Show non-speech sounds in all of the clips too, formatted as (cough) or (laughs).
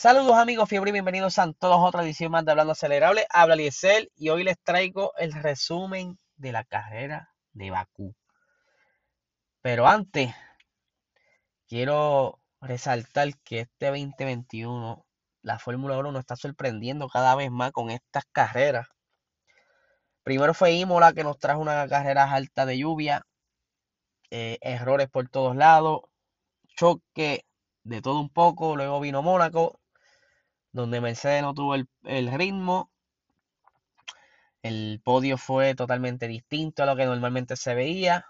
Saludos amigos fiebre y bienvenidos a todos a otra edición más de Hablando Acelerable. Habla Liesel y hoy les traigo el resumen de la carrera de Bakú. Pero antes, quiero resaltar que este 2021 la Fórmula 1 nos está sorprendiendo cada vez más con estas carreras. Primero fue Imola que nos trajo una carrera alta de lluvia, eh, errores por todos lados, choque de todo un poco. Luego vino Mónaco, donde Mercedes no tuvo el, el ritmo. El podio fue totalmente distinto a lo que normalmente se veía.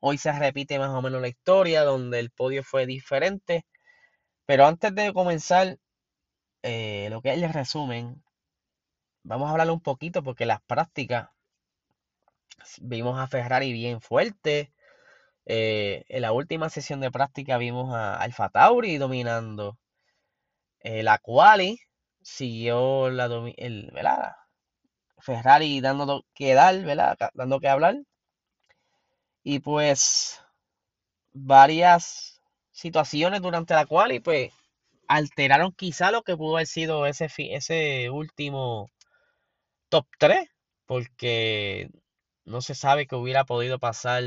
Hoy se repite más o menos la historia, donde el podio fue diferente. Pero antes de comenzar, eh, lo que es el resumen, vamos a hablar un poquito porque las prácticas vimos a Ferrari bien fuerte. Eh, en la última sesión de práctica vimos a Alfa Tauri dominando eh, la quali. Siguió la el, ¿verdad? Ferrari dando que dar, ¿verdad? Dando que hablar. Y pues varias situaciones durante la quali, pues alteraron quizá lo que pudo haber sido ese, ese último top 3, porque no se sabe qué hubiera podido pasar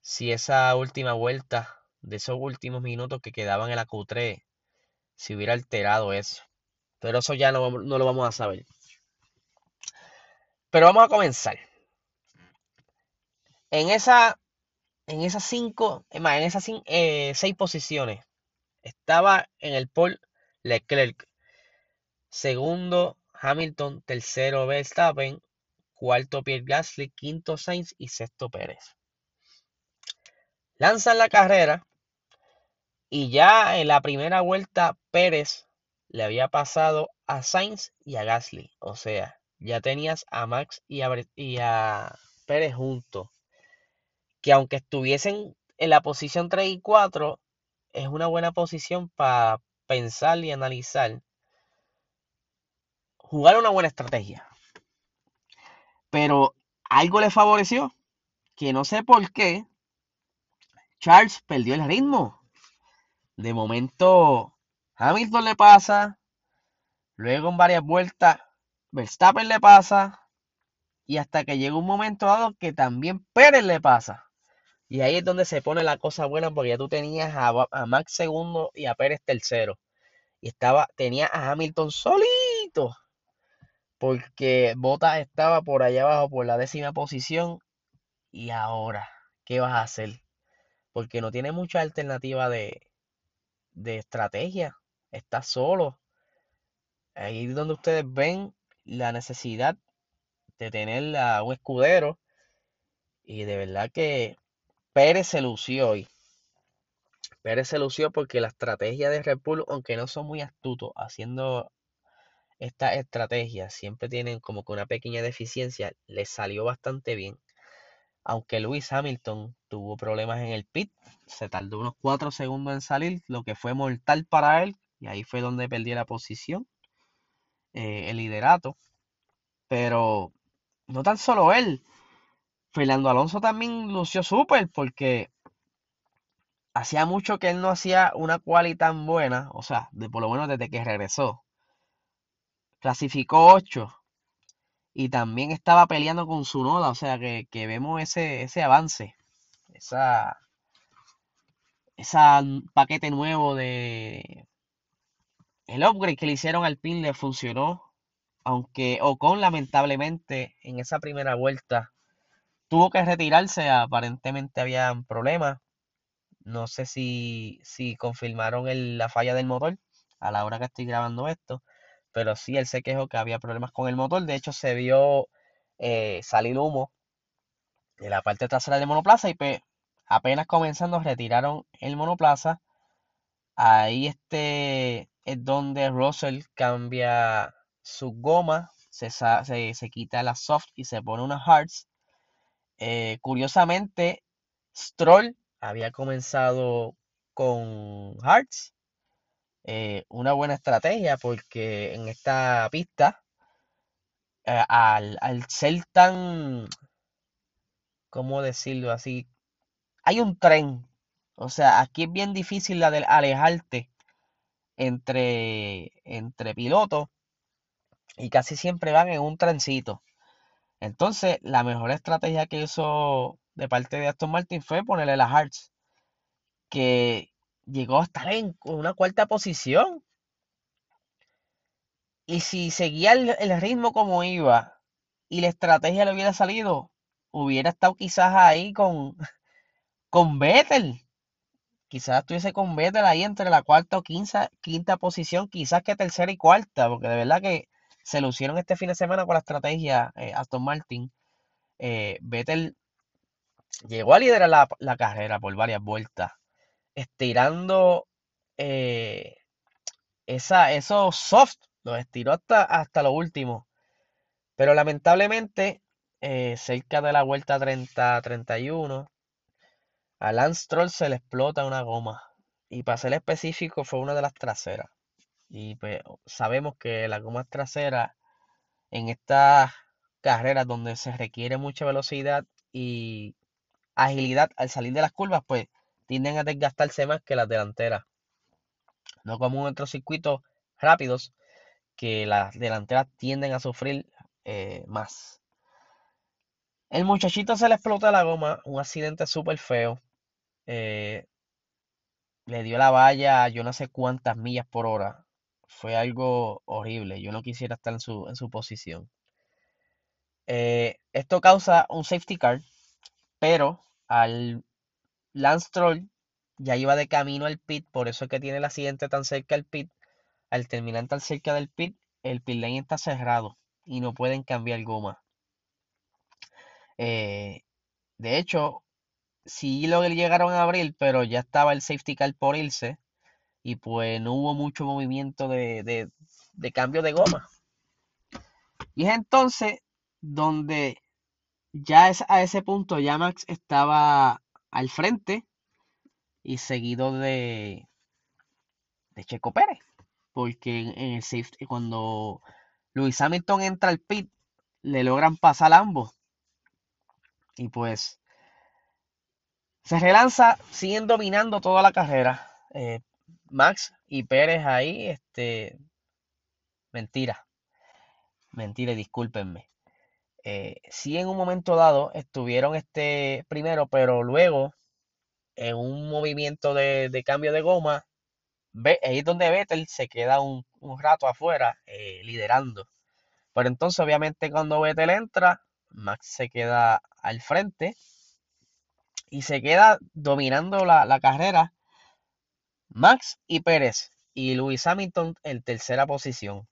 si esa última vuelta de esos últimos minutos que quedaban en la Q3 se hubiera alterado eso. Pero eso ya no, no lo vamos a saber. Pero vamos a comenzar. En esa en esas cinco, en esas eh, seis posiciones, estaba en el pole Leclerc, segundo Hamilton, tercero Verstappen, cuarto Pierre Gasly, quinto Sainz y sexto Pérez. Lanzan la carrera y ya en la primera vuelta Pérez le había pasado a Sainz y a Gasly. O sea, ya tenías a Max y a, a Pérez juntos. Que aunque estuviesen en la posición 3 y 4, es una buena posición para pensar y analizar. Jugar una buena estrategia. Pero algo le favoreció, que no sé por qué, Charles perdió el ritmo. De momento, Hamilton le pasa, luego en varias vueltas, Verstappen le pasa, y hasta que llega un momento dado que también Pérez le pasa. Y ahí es donde se pone la cosa buena porque ya tú tenías a, Max segundo y a Pérez tercero. Y estaba, tenía a Hamilton solito porque Bottas estaba por allá abajo, por la décima posición. Y ahora, ¿qué vas a hacer? Porque no tiene mucha alternativa de, de estrategia. Está solo. Ahí es donde ustedes ven la necesidad de tener a un escudero. Y de verdad que Pérez se lució hoy. Pérez se lució porque la estrategia de Red Bull, aunque no son muy astutos haciendo esta estrategia siempre tienen como que una pequeña deficiencia, le salió bastante bien. Aunque Luis Hamilton tuvo problemas en el pit, se tardó unos 4 segundos en salir, lo que fue mortal para él, y ahí fue donde perdió la posición, eh, el liderato. Pero no tan solo él, Fernando Alonso también lució súper porque hacía mucho que él no hacía una quali tan buena, o sea, de por lo menos desde que regresó clasificó 8 y también estaba peleando con su noda, o sea que, vemos ese, ese avance, esa, esa paquete nuevo de el upgrade que le hicieron al pin le funcionó, aunque Ocon lamentablemente en esa primera vuelta tuvo que retirarse, aparentemente había problemas, no sé si, si confirmaron la falla del motor a la hora que estoy grabando esto, pero sí él se quejó que había problemas con el motor. De hecho, se vio eh, salir humo de la parte trasera del monoplaza y pues, apenas comenzando retiraron el monoplaza. Ahí este es donde Russell cambia su goma, se, se, quita la soft y se pone una hards. Eh, curiosamente, Stroll había comenzado con hards eh, una buena estrategia porque en esta pista, eh, al, ser tan, ¿cómo decirlo así? Hay un tren. O sea, aquí es bien difícil la de alejarte entre, entre pilotos y casi siempre van en un trencito. Entonces, la mejor estrategia que hizo de parte de Aston Martin fue ponerle las Hearts, que llegó a estar en una cuarta posición. Y si seguía el, ritmo como iba y la estrategia le hubiera salido, hubiera estado quizás ahí con, (laughs) con Vettel. Quizás estuviese con Vettel ahí entre la cuarta o quinta, quinta posición, quizás que tercera y cuarta, porque de verdad que se lucieron este fin de semana con la estrategia eh, Aston Martin. Eh, Vettel llegó a liderar la, carrera por varias vueltas, estirando eh, esa, esos soft, los estiró hasta, hasta lo último. Pero lamentablemente, cerca de la vuelta 30-31, a Lance Stroll se le explota una goma. Y para ser específico, fue una de las traseras. Y pues sabemos que la goma trasera en estas carreras donde se requiere mucha velocidad y agilidad al salir de las curvas, pues tienden a desgastarse más que las delanteras. No como en otros circuitos rápidos, que las delanteras tienden a sufrir eh, más. El muchachito se le explota la goma, un accidente súper feo. Eh, le dio la valla yo no sé cuántas millas por hora. Fue algo horrible. Yo no quisiera estar en su, en su posición. Eh, esto causa un safety car, pero al Lance Troll ya iba de camino al pit, por eso es que tiene el accidente tan cerca al pit. Al terminar tan cerca del pit, el pit lane está cerrado y no pueden cambiar goma. Eh, de hecho, sí lo llegaron a abrir, pero ya estaba el safety car por irse y pues no hubo mucho movimiento de, cambio de goma. Y es entonces donde ya es a ese punto ya Max estaba al frente y seguido de, de Checo Pérez. Porque en el safety, cuando Luis Hamilton entra al pit, le logran pasar ambos. Y pues se relanza, siguen dominando toda la carrera. Eh, Max y Pérez ahí, este, mentira, mentira, discúlpenme. Eh, sí en un momento dado estuvieron este primero, pero luego en un movimiento de, cambio de goma, ahí es donde Vettel se queda un, rato afuera eh, liderando. Pero entonces obviamente cuando Vettel entra, Max se queda al frente y se queda dominando la, la carrera Max y Pérez y Luis Hamilton en tercera posición.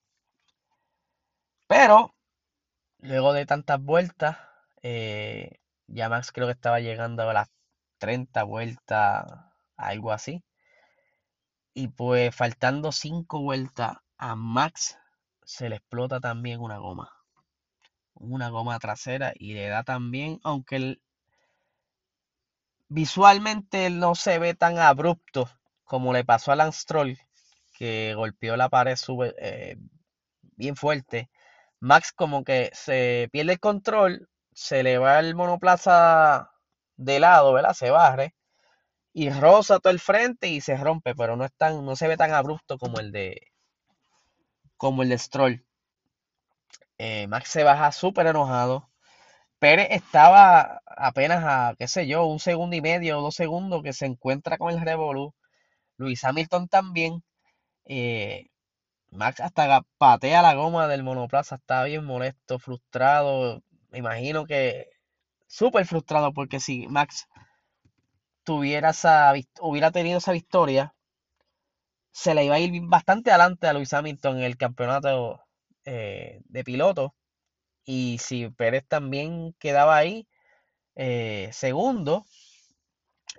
Pero luego de tantas vueltas, eh, ya Max creo que estaba llegando a las 30 vueltas, algo así. Y pues faltando 5 vueltas a Max se le explota también una goma. Una goma trasera y le da también, aunque visualmente no se ve tan abrupto como le pasó a Lance Stroll, que golpeó la pared eh, bien fuerte, Max como que se pierde el control, se le va el monoplaza de lado, ¿verdad? Se barre y roza todo el frente y se rompe, pero no es tan, no se ve tan abrupto como el de como el de Stroll. Eh, Max se baja súper enojado. Pérez estaba apenas a, qué sé yo, un segundo y medio o dos segundos que se encuentra con el Revolu Luis Hamilton también. Eh, Max hasta patea la goma del monoplaza, está bien molesto, frustrado. Me imagino que súper frustrado porque si Max tuviera esa, hubiera tenido esa victoria, se le iba a ir bastante adelante a Luis Hamilton en el campeonato eh, de piloto. Y si Pérez también quedaba ahí, eh, segundo,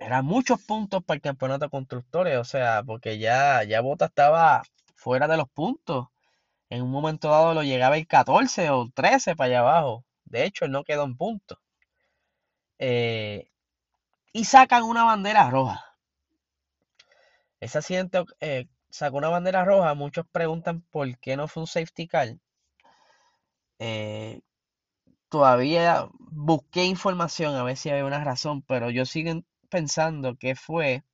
eran muchos puntos para el campeonato de constructores, o sea, porque ya, ya Bota estaba fuera de los puntos. En un momento dado lo llegaba el 14 o 13 para allá abajo. De hecho, él no quedó en punto. Eh, y sacan una bandera roja. Ese accidente eh, sacó una bandera roja. Muchos preguntan por qué no fue un safety car. Eh, todavía busqué información a ver si había una razón, pero yo sigo pensando que fue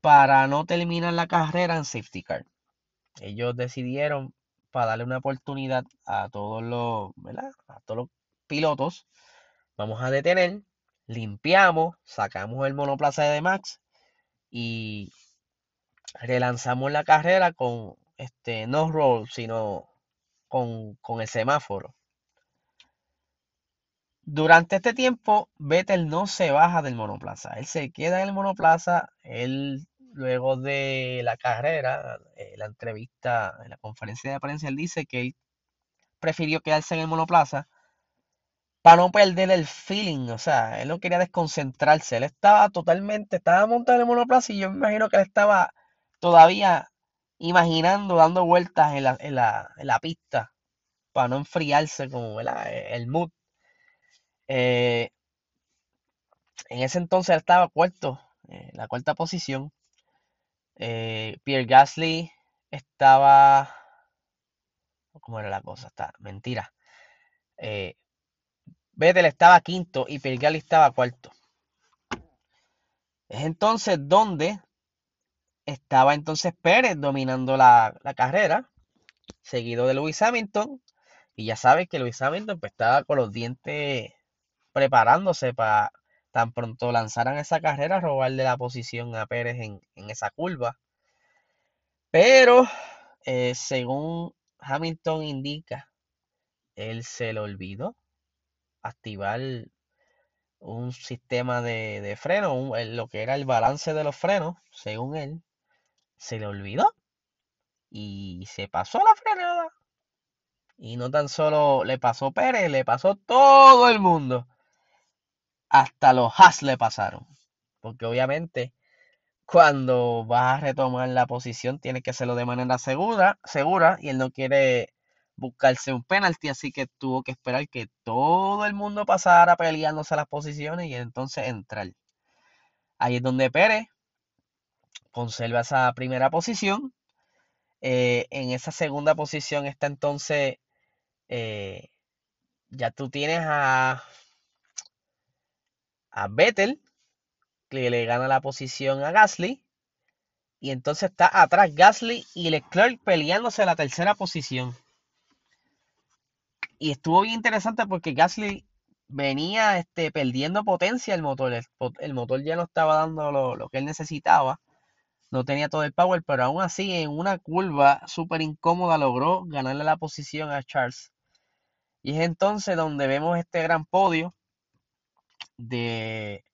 para no terminar la carrera en safety car. Ellos decidieron para darle una oportunidad a todos los, A todos los pilotos. Vamos a detener, limpiamos, sacamos el monoplaza de Max y relanzamos la carrera con este no roll, sino con, con el semáforo. Durante este tiempo, Vettel no se baja del monoplaza. Él se queda en el monoplaza. Él, luego de la carrera, eh, la entrevista, en la conferencia de prensa, él dice que él prefirió quedarse en el monoplaza para no perder el feeling. O sea, él no quería desconcentrarse. Él estaba totalmente, estaba montado en el monoplaza y yo me imagino que él estaba todavía imaginando, dando vueltas en la, en la, en la pista para no enfriarse como el mood eh, en ese entonces él estaba cuarto, en la cuarta posición. Eh, Pierre Gasly estaba. ¿Cómo era la cosa? Está, mentira. Eh, Vettel estaba quinto y Pierre Gasly estaba cuarto. Es entonces donde estaba entonces Pérez dominando la, carrera, seguido de Lewis Hamilton. Y ya sabes que Lewis Hamilton pues, estaba con los dientes preparándose para tan pronto lanzaran esa carrera, robarle la posición a Pérez en, esa curva. Pero, eh, según Hamilton indica, él se le olvidó activar un sistema de, freno, lo que era el balance de los frenos, según él, se le olvidó y se pasó la frenada. Y no tan solo le pasó Pérez, le pasó todo el mundo hasta los Haas le pasaron. Porque obviamente cuando vas a retomar la posición tiene que hacerlo de manera segura, segura y él no quiere buscarse un penalti, así que tuvo que esperar que todo el mundo pasara peleándose las posiciones y entonces entrar. Ahí es donde Pérez conserva esa primera posición. Eh, en esa segunda posición está entonces, eh, ya tú tienes a a Vettel, que le gana la posición a Gasly. Y entonces está atrás Gasly y Leclerc peleándose la tercera posición. Y estuvo bien interesante porque Gasly venía este, perdiendo potencia el motor. El, motor ya no estaba dando lo, lo, que él necesitaba. No tenía todo el power, pero aún así en una curva súper incómoda logró ganarle la posición a Charles. Y es entonces donde vemos este gran podio de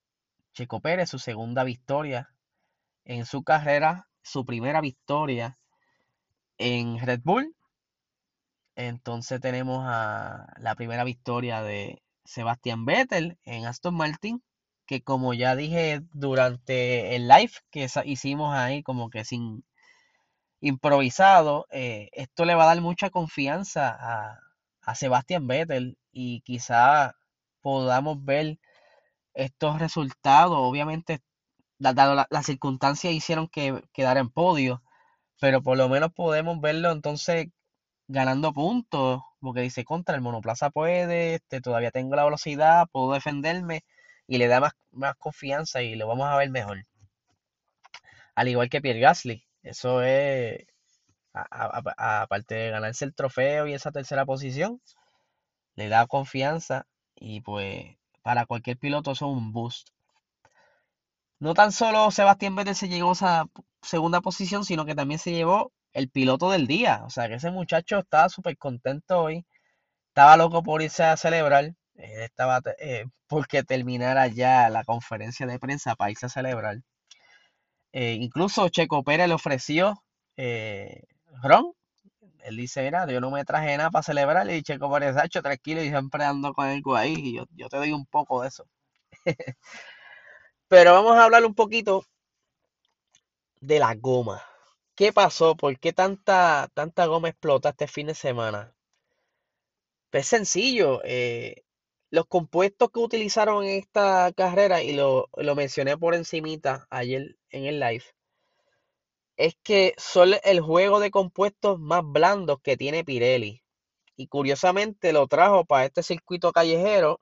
Checo Pérez, su segunda victoria en su carrera, su primera victoria en Red Bull. Entonces tenemos a la primera victoria de Sebastián Vettel en Aston Martin, que como ya dije durante el live que hicimos ahí como que sin improvisado, eh, esto le va a dar mucha confianza a, a Sebastián Vettel y quizá podamos ver estos resultados, obviamente, dado las circunstancias hicieron que quedara en podio, pero por lo menos podemos verlo entonces ganando puntos, porque dice contra el monoplaza puede, este, todavía tengo la velocidad, puedo defenderme y le da más, más confianza y lo vamos a ver mejor. Al igual que Pierre Gasly, eso es, aparte de ganarse el trofeo y esa tercera posición, le da confianza y pues para cualquier piloto eso es un boost. No tan solo Sebastián Vettel se llevó esa segunda posición, sino que también se llevó el piloto del día. O sea que ese muchacho estaba súper contento hoy. Estaba loco por irse a celebrar. estaba eh, porque terminara ya la conferencia de prensa para irse a celebrar. Eh, incluso Checo Pérez le ofreció eh, ron él dice, mira, yo no me traje nada para celebrar. Y Checo Pérez, hecho tranquilo y siempre ando con el ahí. Y yo, yo te doy un poco de eso. (laughs) Pero vamos a hablar un poquito de la goma. ¿Qué pasó? ¿Por qué tanta, tanta goma explota este fin de semana? Pues sencillo. Eh, los compuestos que utilizaron en esta carrera, y lo, lo mencioné por encimita ayer en el live, es que son el juego de compuestos más blandos que tiene Pirelli. Y curiosamente lo trajo para este circuito callejero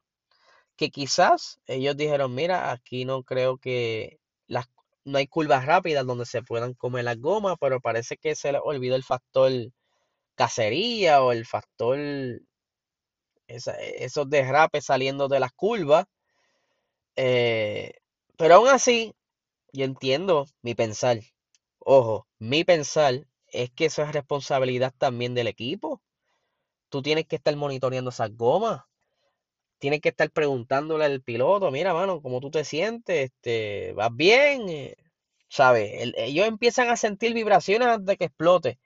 que quizás ellos dijeron, mira, aquí no creo que las, no hay curvas rápidas donde se puedan comer las gomas, pero parece que se le olvidó el factor cacería o el factor esos derrapes saliendo de las curvas. Eh, pero aún así, yo entiendo mi pensar. Ojo, mi pensar es que eso es responsabilidad también del equipo. Tú tienes que estar monitoreando esas gomas. Tienes que estar preguntándole al piloto, mira, mano, ¿cómo tú te sientes? Este, ¿Vas bien? Eh, ¿Sabes? ellos empiezan a sentir vibraciones antes de que explote.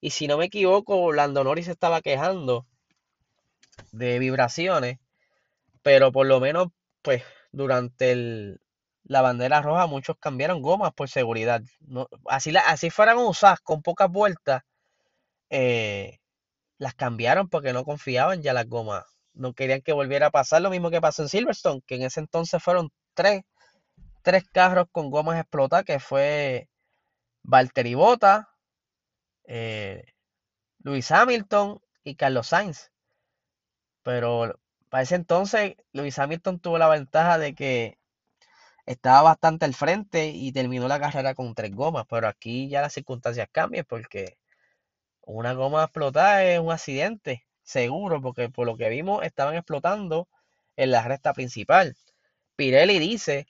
Y si no me equivoco, Lando Norris estaba quejando de vibraciones, pero por lo menos, pues, durante el, la bandera roja muchos cambiaron gomas por seguridad. No, así, la, así fueran usadas con pocas vueltas, eh, las cambiaron porque no confiaban ya las gomas. No querían que volviera a pasar lo mismo que pasó en Silverstone, que en ese entonces fueron tres, tres carros con gomas explotadas, que fue Valtteri Bota, eh, Luis Hamilton y Carlos Sainz. Pero para ese entonces, Luis Hamilton tuvo la ventaja de que estaba bastante al frente y terminó la carrera con tres gomas. Pero aquí ya las circunstancias cambian porque una goma explotada es un accidente, seguro, porque por lo que vimos estaban explotando en la recta principal. Pirelli dice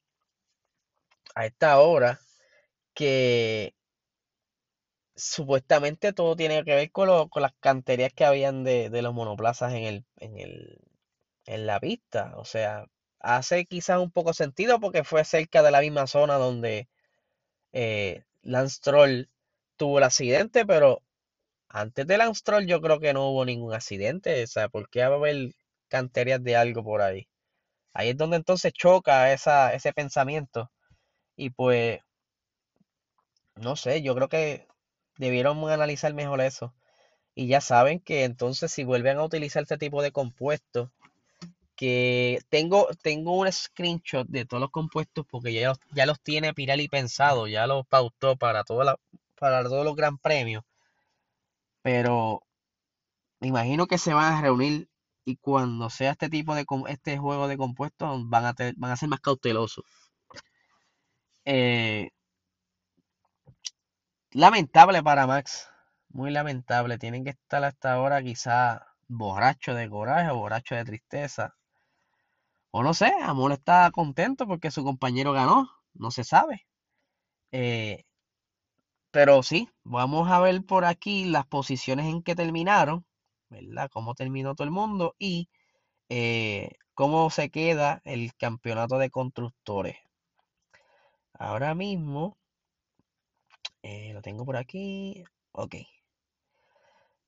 a esta hora que supuestamente todo tiene que ver con, con las canterías que habían de, los monoplazas en, el, en, el, en la pista. O sea, hace quizás un poco sentido porque fue cerca de la misma zona donde eh, Lance Troll tuvo el accidente, pero antes de Lance Troll yo creo que no hubo ningún accidente. O sea, ¿por qué va a haber canterías de algo por ahí? Ahí es donde entonces choca esa, ese pensamiento. Y pues, no sé, yo creo que debieron analizar mejor eso. Y ya saben que entonces si vuelven a utilizar este tipo de compuestos, que tengo, tengo un screenshot de todos los compuestos porque ya, ya los tiene Pirelli pensado, ya los pautó para, toda para todos los gran premios. Pero me imagino que se van a reunir y cuando sea este tipo de este juego de compuestos van a, van a ser más cautelosos. Eh, Lamentable para Max. Muy lamentable. Tienen que estar hasta ahora quizá borracho de coraje o borracho de tristeza. O no sé, Amor está contento porque su compañero ganó. No se sabe. Eh, pero sí, vamos a ver por aquí las posiciones en que terminaron. ¿Verdad? Cómo terminó todo el mundo. Y eh, cómo se queda el campeonato de constructores. Ahora mismo eh, lo tengo por aquí. Ok.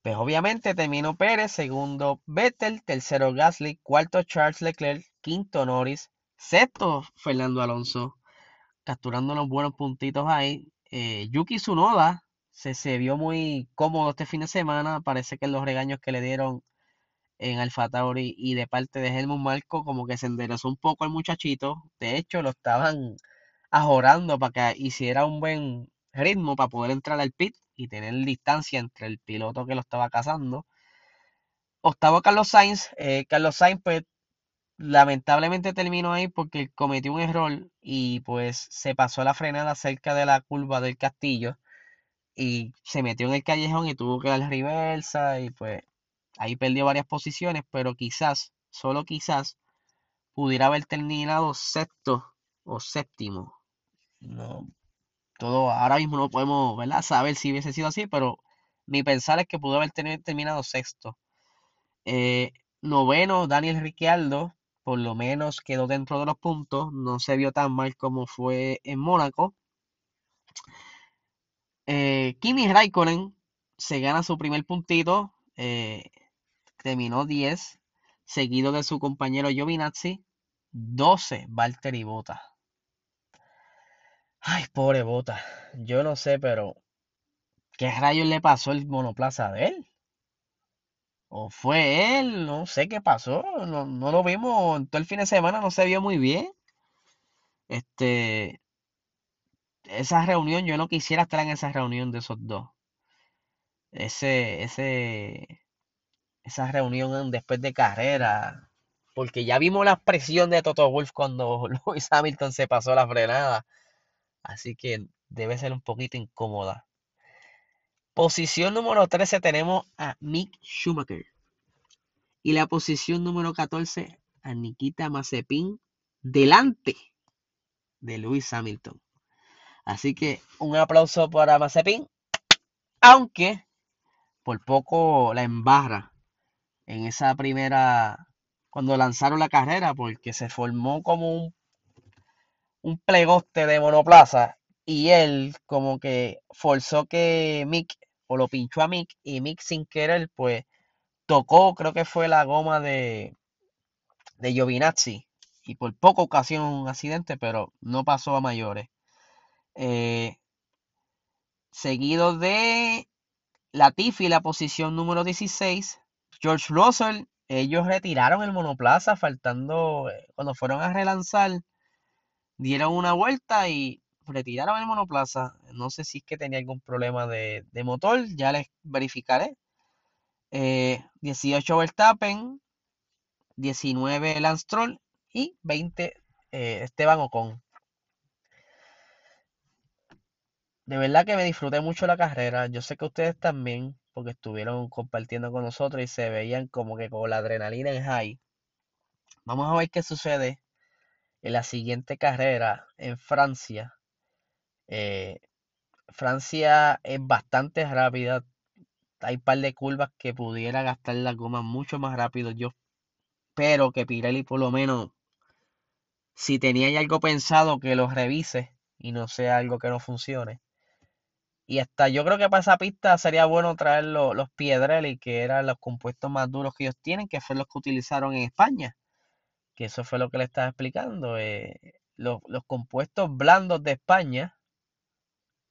Pues obviamente terminó Pérez, segundo Vettel, tercero Gasly, cuarto Charles Leclerc, quinto Norris, sexto Fernando Alonso, capturando unos buenos puntitos ahí. Eh, Yuki Tsunoda se, se vio muy cómodo este fin de semana. Parece que los regaños que le dieron en Alfa Tauri y de parte de Helmut Marco como que se enderezó un poco el muchachito. De hecho, lo estaban ajorando para que hiciera un buen ritmo para poder entrar al pit y tener distancia entre el piloto que lo estaba cazando. Octavo Carlos Sainz. Eh, Carlos Sainz, pues, lamentablemente terminó ahí porque cometió un error y pues se pasó la frenada cerca de la curva del castillo y se metió en el callejón y tuvo que dar reversa y pues ahí perdió varias posiciones, pero quizás, solo quizás, pudiera haber terminado sexto o séptimo. No, todo ahora mismo no podemos ¿verdad? saber si hubiese sido así, pero mi pensar es que pudo haber terminado sexto. Eh, noveno, Daniel Ricciardo, por lo menos quedó dentro de los puntos, no se vio tan mal como fue en Mónaco. Eh, Kimi Raikkonen se gana su primer puntito, eh, terminó 10, seguido de su compañero Giovinazzi, 12, Valtteri Bota. Ay, pobre Bota. Yo no sé, pero ¿qué rayos le pasó el monoplaza de él? ¿O fue él? No sé qué pasó. No, no lo vimos en todo el fin de semana, no se vio muy bien. Este, esa reunión, yo no quisiera estar en esa reunión de esos dos. Ese, ese, esa reunión después de carrera. Porque ya vimos la presión de Toto Wolf cuando (laughs) Lewis Hamilton se pasó la frenada Así que debe ser un poquito incómoda. Posición número 13 tenemos a Mick Schumacher. Y la posición número 14 a Nikita Mazepin delante de Lewis Hamilton. Así que un aplauso para Mazepin. Aunque por poco la embarra en esa primera, cuando lanzaron la carrera, porque se formó como un, un plegoste de monoplaza y él como que forzó que Mick, o lo pinchó a Mick, y Mick sin querer, pues tocó, creo que fue la goma de, de Giovinazzi, y por poco ocasión un accidente, pero no pasó a mayores. Eh, seguido de Latifi, la posición número 16. George Russell, ellos retiraron el monoplaza faltando, eh, cuando fueron a relanzar, dieron una vuelta y retiraron el monoplaza. No sé si es que tenía algún problema de, motor, ya les verificaré. 18 eh, Verstappen, 19 Lance Troll y 20 eh, Esteban Ocon. De verdad que me disfruté mucho la carrera. Yo sé que ustedes también, porque estuvieron compartiendo con nosotros y se veían como que con la adrenalina en high. Vamos a ver qué sucede en la siguiente carrera en Francia. Eh, Francia es bastante rápida. Hay un par de curvas que pudiera gastar la goma mucho más rápido. Yo espero que Pirelli por lo menos, si tenía algo pensado, que lo revise y no sea algo que no funcione. Y hasta yo creo que para esa pista sería bueno traer los, los Piedrelli, que eran los compuestos más duros que ellos tienen, que fue los que utilizaron en España. Que eso fue lo que le estaba explicando. Eh, los, compuestos blandos de España,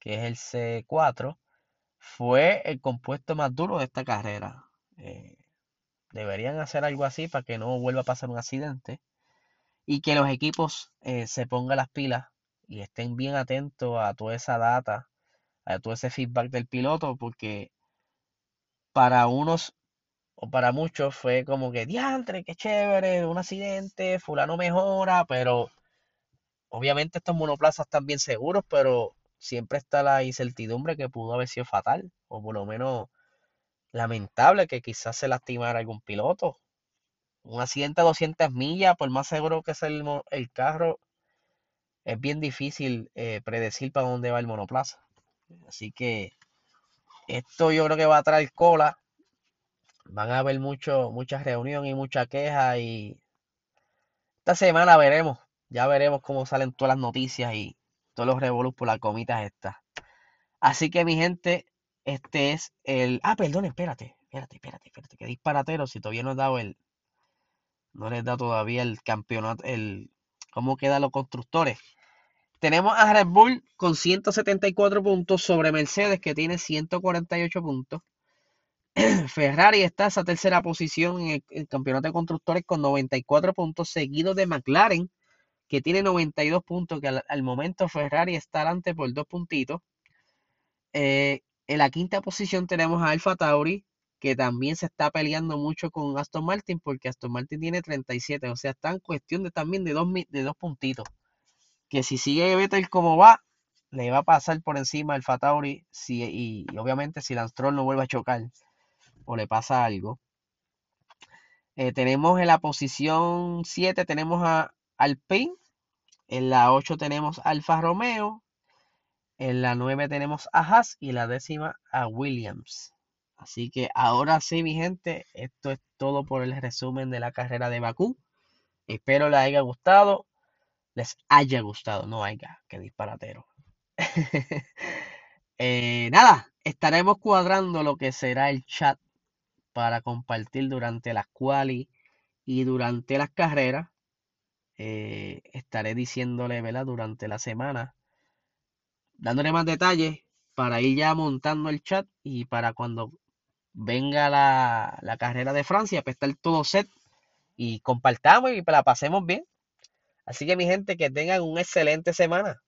que es el C4, fue el compuesto más duro de esta carrera. Eh, deberían hacer algo así para que no vuelva a pasar un accidente. Y que los equipos eh, se pongan las pilas y estén bien atentos a toda esa data a todo ese feedback del piloto, porque para unos o para muchos fue como que, diantre, qué chévere, un accidente, fulano mejora, pero obviamente estos monoplazas están bien seguros, pero siempre está la incertidumbre que pudo haber sido fatal, o por lo menos lamentable que quizás se lastimara algún piloto. Un accidente a 200 millas, por más seguro que sea el, carro, es bien difícil eh, predecir para dónde va el monoplaza. Así que esto yo creo que va a traer cola. Van a haber mucho, muchas reuniones y mucha queja y esta semana veremos, ya veremos cómo salen todas las noticias y todos los revolus por las comitas estas. Así que mi gente, este es el... Ah, perdón, espérate, espérate, espérate, espérate, que disparatero, si todavía no he dado el... No les da todavía el campeonato, el... ¿Cómo quedan los constructores? Tenemos a Red Bull con 174 puntos sobre Mercedes que tiene 148 puntos. (clears throat) Ferrari está en esa tercera posición en el, campeonato de constructores con 94 puntos, seguido de McLaren que tiene 92 puntos, que al, momento Ferrari está adelante por dos puntitos. Eh, en la quinta posición tenemos a Alfa Tauri, que también se está peleando mucho con Aston Martin, porque Aston Martin tiene 37, o sea, está en cuestión de también de dos, de dos puntitos que si sigue Vettel como va, le va a pasar por encima el Fatauri si, y, obviamente si Lance no vuelve a chocar o le pasa algo. Eh, tenemos en la posición 7 tenemos a Alpine, en la 8 tenemos Alfa Romeo, en la 9 tenemos a Haas y la décima a Williams. Así que ahora sí, mi gente, esto es todo por el resumen de la carrera de Bakú. Espero les haya gustado les haya gustado. No haya, que disparatero. (laughs) Eh, nada, estaremos cuadrando lo que será el chat para compartir durante las quali y durante las carreras. Eh, estaré diciéndole, ¿verdad? Durante la semana, dándole más detalles para ir ya montando el chat y para cuando venga la, la carrera de Francia, pues estar todo set y compartamos y la pasemos bien. Así que mi gente, que tengan una excelente semana.